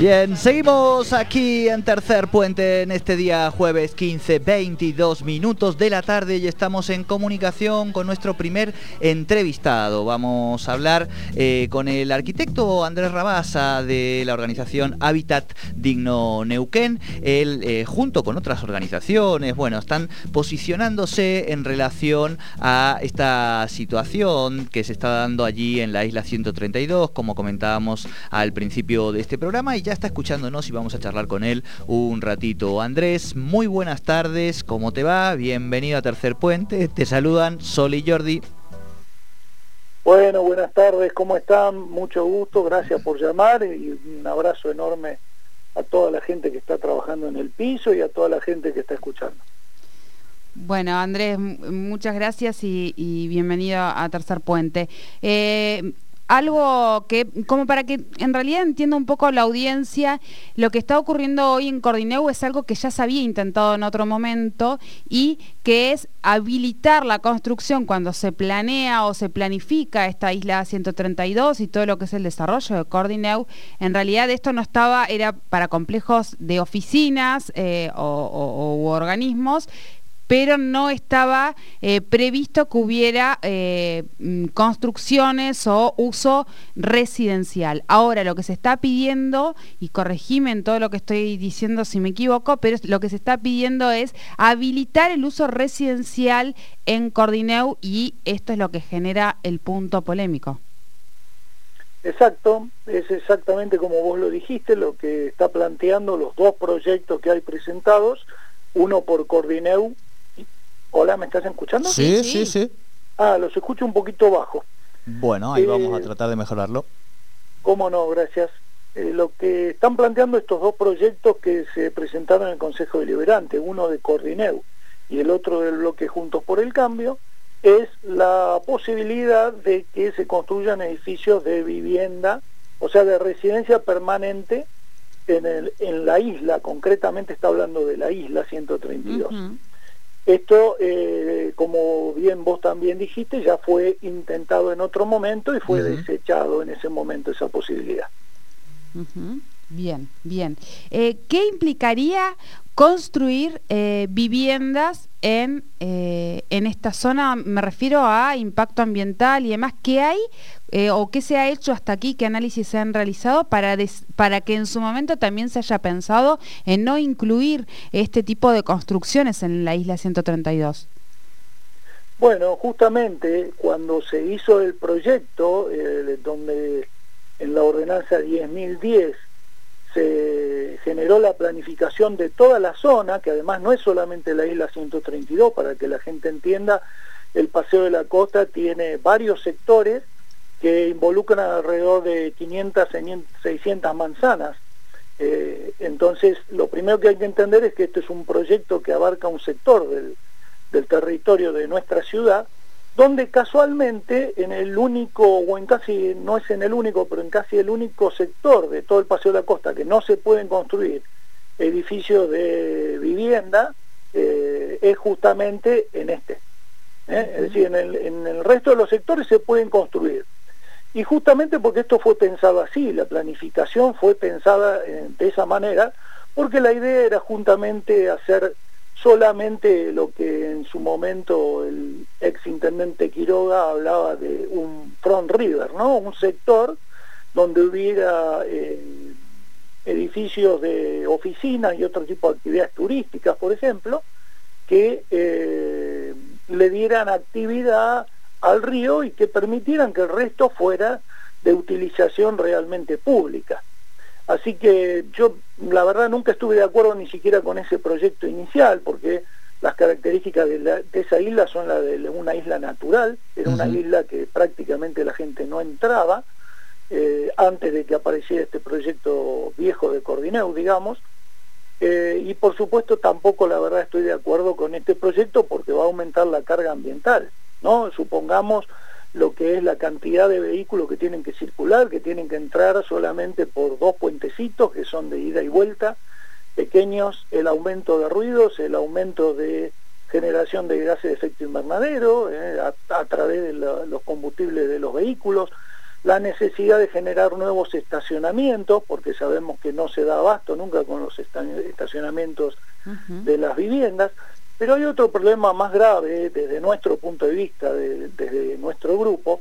Bien, seguimos aquí en Tercer Puente en este día jueves 15, 22 minutos de la tarde y estamos en comunicación con nuestro primer entrevistado. Vamos a hablar eh, con el arquitecto Andrés Rabasa de la organización Hábitat Digno Neuquén. Él, eh, junto con otras organizaciones, bueno, están posicionándose en relación a esta situación que se está dando allí en la isla 132, como comentábamos al principio de este programa y ya está escuchándonos y vamos a charlar con él un ratito. Andrés, muy buenas tardes, ¿cómo te va? Bienvenido a Tercer Puente, te saludan Sol y Jordi. Bueno, buenas tardes, ¿cómo están? Mucho gusto, gracias por llamar y un abrazo enorme a toda la gente que está trabajando en el piso y a toda la gente que está escuchando. Bueno, Andrés, muchas gracias y, bienvenido a Tercer Puente. Eh, algo que, como para que en realidad entienda un poco la audiencia, lo que está ocurriendo hoy en Cordineu es algo que ya se había intentado en otro momento y que es habilitar la construcción cuando se planea o se planifica esta isla 132 y todo lo que es el desarrollo de Cordineu. En realidad esto no estaba, era para complejos de oficinas eh, o organismos pero no estaba eh, previsto que hubiera eh, mm, construcciones o uso residencial. Ahora lo que se está pidiendo, y corregime en todo lo que estoy diciendo si me equivoco, pero lo que se está pidiendo es habilitar el uso residencial en Cordineu y esto es lo que genera el punto polémico. Exacto, es exactamente como vos lo dijiste, lo que está planteando los dos proyectos que hay presentados, uno por Cordineu Hola, ¿me estás escuchando? Sí, sí, sí. Ah, los escucho un poquito bajo. Bueno, ahí vamos a eh, tratar de mejorarlo. Cómo no, gracias. Eh, lo que están planteando estos dos proyectos que se presentaron en el Consejo Deliberante, uno de Cordineu y el otro del bloque Juntos por el Cambio, es la posibilidad de que se construyan edificios de vivienda, o sea, de residencia permanente en, el, en la isla, concretamente está hablando de la isla 132. Esto, eh, como bien vos también dijiste, ya fue intentado en otro momento y fue desechado en ese momento esa posibilidad. Bien, bien. Eh, ¿Qué implicaría construir eh, viviendas en, eh, en esta zona, me refiero a impacto ambiental y demás, ¿qué hay eh, o qué se ha hecho hasta aquí, qué análisis se han realizado para, para que en su momento también se haya pensado en no incluir este tipo de construcciones en la isla 132? Bueno, justamente cuando se hizo el proyecto, donde en la ordenanza 10.010 se generó la planificación de toda la zona, que además no es solamente la isla 132, para que la gente entienda, el Paseo de la Costa tiene varios sectores que involucran alrededor de 500, 600 manzanas. Eh, entonces, lo primero que hay que entender es que este es un proyecto que abarca un sector del, del territorio de nuestra ciudad, donde casualmente en el único, o en casi, no es en el único, pero en casi el único sector de todo el Paseo de la Costa que no se pueden construir edificios de vivienda, eh, es justamente en este. ¿eh? Es decir, en el, en el resto de los sectores se pueden construir. Y justamente porque esto fue pensado así, la planificación fue pensada eh, de esa manera, porque la idea era juntamente hacer solamente lo que en su momento el ex intendente Quiroga hablaba de un front river, ¿no? Un sector donde hubiera eh, edificios de oficinas y otro tipo de actividades turísticas, por ejemplo, que eh, le dieran actividad al río y que permitieran que el resto fuera de utilización realmente pública. Así que yo, la verdad, nunca estuve de acuerdo ni siquiera con ese proyecto inicial, porque las características de, esa isla son las de una isla natural, era una isla que prácticamente la gente no entraba, eh, antes de que apareciera este proyecto viejo de Cordineu, digamos, eh, y por supuesto tampoco la verdad estoy de acuerdo con este proyecto porque va a aumentar la carga ambiental, ¿no? Supongamos lo que es la cantidad de vehículos que tienen que circular, que tienen que entrar solamente por dos puentecitos que son de ida y vuelta, pequeños, el aumento de ruidos, el aumento de generación de gases de efecto invernadero eh, a, través de los combustibles de los vehículos. la necesidad de generar nuevos estacionamientos, porque sabemos que no se da abasto nunca con los estacionamientos de las viviendas, pero hay otro problema más grave desde nuestro punto de vista, desde nuestro grupo,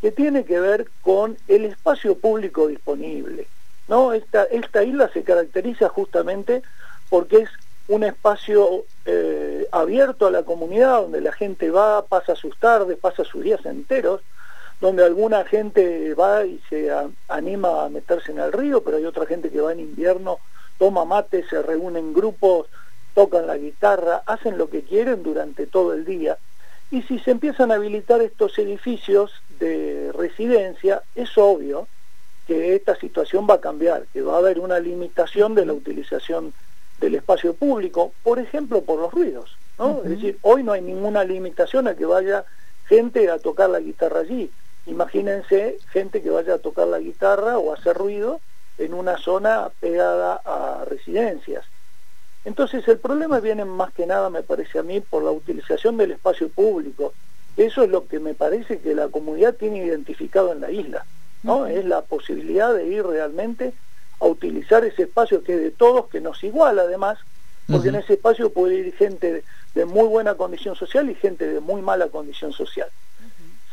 que tiene que ver con el espacio público disponible. ¿no? Esta, esta isla se caracteriza justamente porque es un espacio eh, abierto a la comunidad, donde la gente va, pasa sus tardes, pasa sus días enteros, donde alguna gente va y se anima a meterse en el río, pero hay otra gente que va en invierno, toma mate, se reúne en grupos, tocan la guitarra, hacen lo que quieren durante todo el día. Y si se empiezan a habilitar estos edificios de residencia, es obvio que esta situación va a cambiar, que va a haber una limitación de la utilización del espacio público, por ejemplo, por los ruidos. ¿no? Es decir, hoy no hay ninguna limitación a que vaya gente a tocar la guitarra allí. Imagínense gente que vaya a tocar la guitarra o a hacer ruido en una zona pegada a residencias. Entonces el problema viene más que nada, me parece a mí, por la utilización del espacio público. Eso es lo que me parece que la comunidad tiene identificado en la isla, ¿no? Es la posibilidad de ir realmente a utilizar ese espacio que es de todos, que nos iguala además, porque en ese espacio puede ir gente de muy buena condición social y gente de muy mala condición social.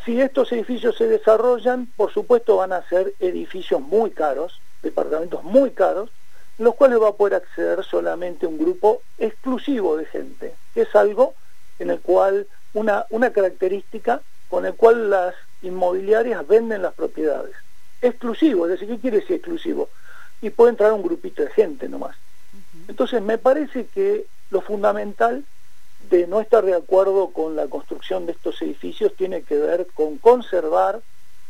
Si estos edificios se desarrollan, por supuesto van a ser edificios muy caros, departamentos muy caros, los cuales va a poder acceder solamente un grupo exclusivo de gente, que es algo en el cual, una, una característica con el cual las inmobiliarias venden las propiedades. Exclusivo, es decir, ¿qué quiere decir exclusivo? Y puede entrar un grupito de gente nomás. Entonces me parece que lo fundamental de no estar de acuerdo con la construcción de estos edificios tiene que ver con conservar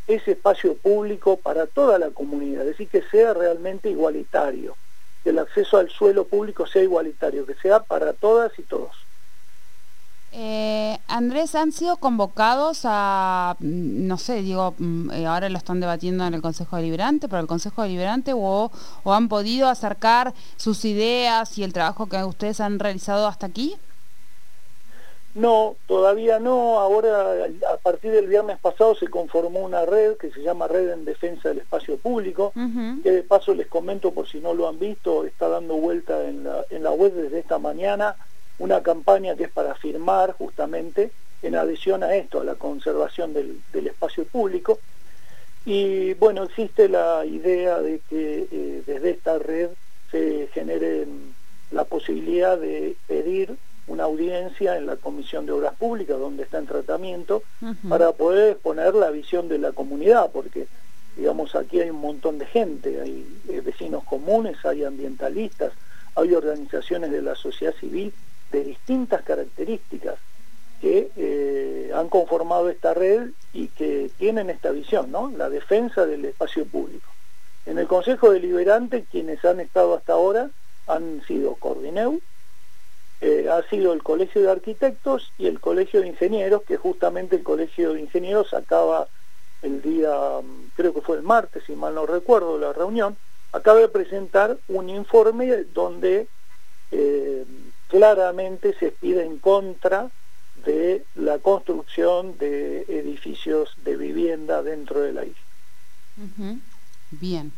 ese espacio público para toda la comunidad, es decir, que sea realmente igualitario, que el acceso al suelo público sea igualitario, que sea para todas y todos. Eh, Andrés, ¿han sido convocados a, mm, no sé, digo, mm, eh, ahora lo están debatiendo en el Consejo Deliberante, pero el Consejo Deliberante o, o han podido acercar sus ideas y el trabajo que ustedes han realizado hasta aquí? No, todavía no. Ahora, a partir del viernes pasado se conformó una red que se llama Red en Defensa del Espacio Público, que de paso les comento por si no lo han visto, está dando vuelta en la, en la web desde esta mañana una campaña que es para firmar justamente en adhesión a esto, a la conservación del, espacio público. Y bueno, existe la idea de que eh, desde esta red se genere la posibilidad de pedir una audiencia en la Comisión de Obras Públicas, donde está en tratamiento, para poder exponer la visión de la comunidad, porque digamos aquí hay un montón de gente, hay eh, vecinos comunes, hay ambientalistas, hay organizaciones de la sociedad civil de distintas características que eh, han conformado esta red y que tienen esta visión, ¿no? La defensa del espacio público. En el Consejo Deliberante, quienes han estado hasta ahora han sido Cordineu, eh, ha sido el Colegio de Arquitectos y el Colegio de Ingenieros, que justamente el Colegio de Ingenieros acaba el día, mm, creo que fue el martes, si mal no recuerdo, la reunión, acaba de presentar un informe donde eh, claramente se pide en contra de la construcción de edificios de vivienda dentro de la isla. Bien,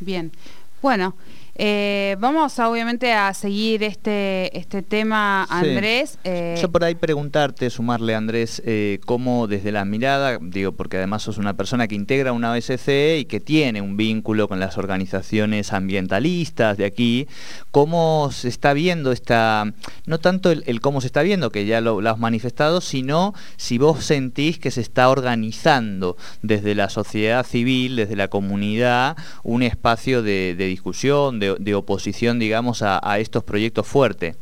bien. Bueno, eh, vamos obviamente a seguir este, este tema, Andrés. Eh, Yo por ahí preguntarte, sumarle, Andrés, eh, cómo desde la mirada, digo, porque además sos una persona que integra una OSCE y que tiene un vínculo con las organizaciones ambientalistas de aquí, cómo se está viendo esta, no tanto el, cómo se está viendo, que ya lo, has manifestado, sino si vos sentís que se está organizando desde la sociedad civil, desde la comunidad, un espacio de, de discusión, de, oposición, digamos, a, estos proyectos fuertes.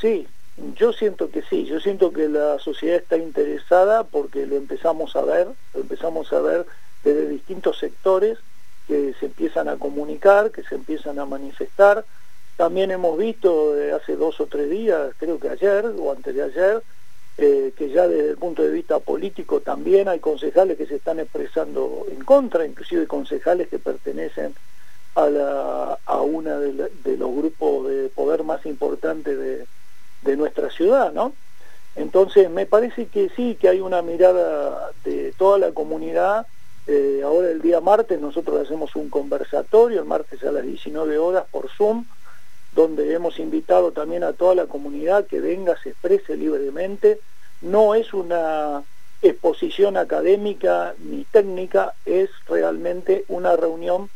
Sí, yo siento que sí, yo siento que la sociedad está interesada porque lo empezamos a ver, lo empezamos a ver desde distintos sectores que se empiezan a comunicar, que se empiezan a manifestar. También hemos visto hace dos o tres días, creo que ayer o antes de ayer, eh, que ya desde el punto de vista político también hay concejales que se están expresando en contra, inclusive concejales que pertenecen a, la, a una de, los grupos de poder más importantes de, nuestra ciudad, ¿no? Entonces me parece que sí, que hay una mirada de toda la comunidad. Eh, ahora el día martes nosotros hacemos un conversatorio, el martes a las 19 horas por Zoom, donde hemos invitado también a toda la comunidad que venga, se exprese libremente. No es una exposición académica ni técnica, es realmente una reunión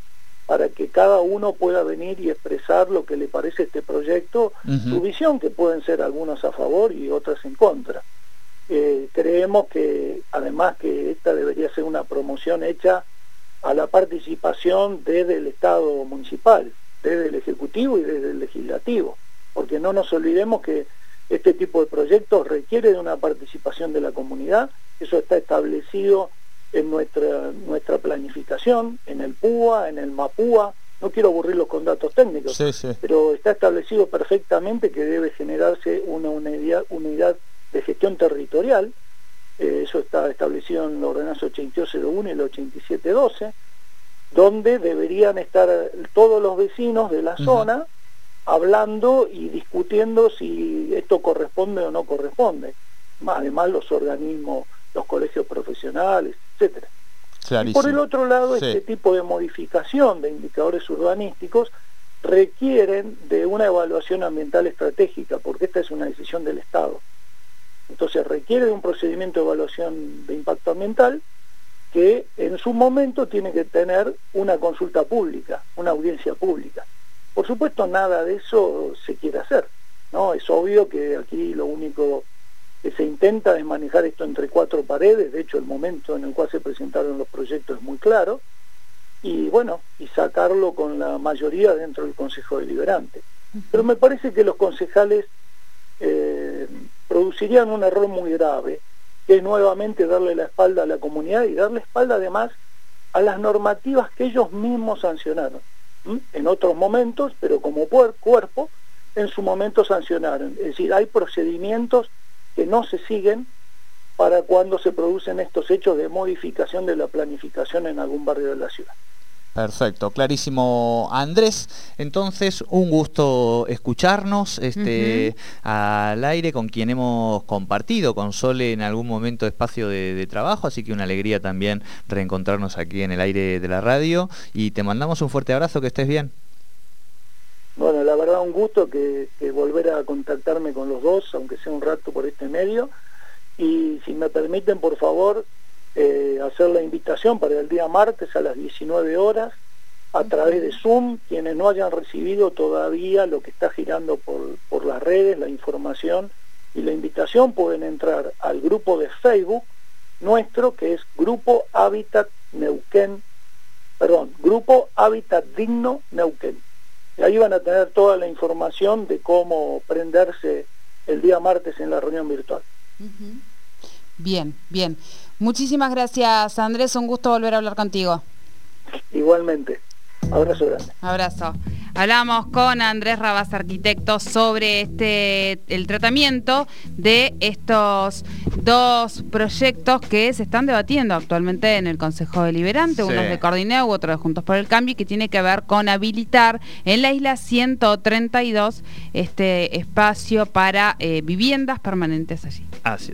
para que cada uno pueda venir y expresar lo que le parece este proyecto, su visión, que pueden ser algunas a favor y otras en contra. Eh, creemos que además que esta debería ser una promoción hecha a la participación desde el Estado municipal, desde el Ejecutivo y desde el Legislativo, porque no nos olvidemos que este tipo de proyectos requiere de una participación de la comunidad, eso está establecido en nuestra, nuestra planificación, en el PUA, en el MAPUA, no quiero aburrirlos con datos técnicos, pero está establecido perfectamente que debe generarse una unidad, unidad de gestión territorial, eh, eso está establecido en la ordenanza 8201 y la 8712, donde deberían estar todos los vecinos de la zona hablando y discutiendo si esto corresponde o no corresponde. Además los organismos, los colegios profesionales, etcétera. Y por el otro lado, este tipo de modificación de indicadores urbanísticos requieren de una evaluación ambiental estratégica, porque esta es una decisión del Estado. Entonces requiere de un procedimiento de evaluación de impacto ambiental que en su momento tiene que tener una consulta pública, una audiencia pública. Por supuesto, nada de eso se quiere hacer. ¿no? Es obvio que aquí lo único se intenta es manejar esto entre cuatro paredes, de hecho el momento en el cual se presentaron los proyectos es muy claro, y bueno, y sacarlo con la mayoría dentro del Consejo Deliberante. Pero me parece que los concejales eh, producirían un error muy grave, que es nuevamente darle la espalda a la comunidad y darle espalda además a las normativas que ellos mismos sancionaron. En otros momentos, pero como cuerpo, en su momento sancionaron. Es decir, hay procedimientos que no se siguen para cuando se producen estos hechos de modificación de la planificación en algún barrio de la ciudad. Perfecto, clarísimo Andrés. Entonces, un gusto escucharnos este, al aire con quien hemos compartido con Sole en algún momento espacio de, trabajo, así que una alegría también reencontrarnos aquí en el aire de la radio y te mandamos un fuerte abrazo, que estés bien. La verdad un gusto que, volver a contactarme con los dos, aunque sea un rato por este medio. Y si me permiten, por favor, eh, hacer la invitación para el día martes a las 19 horas a través de Zoom, quienes no hayan recibido todavía lo que está girando por, por las redes, la información y la invitación, pueden entrar al grupo de Facebook nuestro, que es Grupo Hábitat Neuquén, perdón, Grupo Hábitat Digno Neuquén. Ahí van a tener toda la información de cómo prenderse el día martes en la reunión virtual. Bien, bien. Muchísimas gracias, Andrés. Un gusto volver a hablar contigo. Igualmente. Abrazo grande. Abrazo. Hablamos con Andrés Rabas, arquitecto, sobre este el tratamiento de estos dos proyectos que se están debatiendo actualmente en el Consejo Deliberante, uno es de Cordineo, otro de Juntos por el Cambio, y que tiene que ver con habilitar en la isla 132 este espacio para eh, viviendas permanentes allí. Así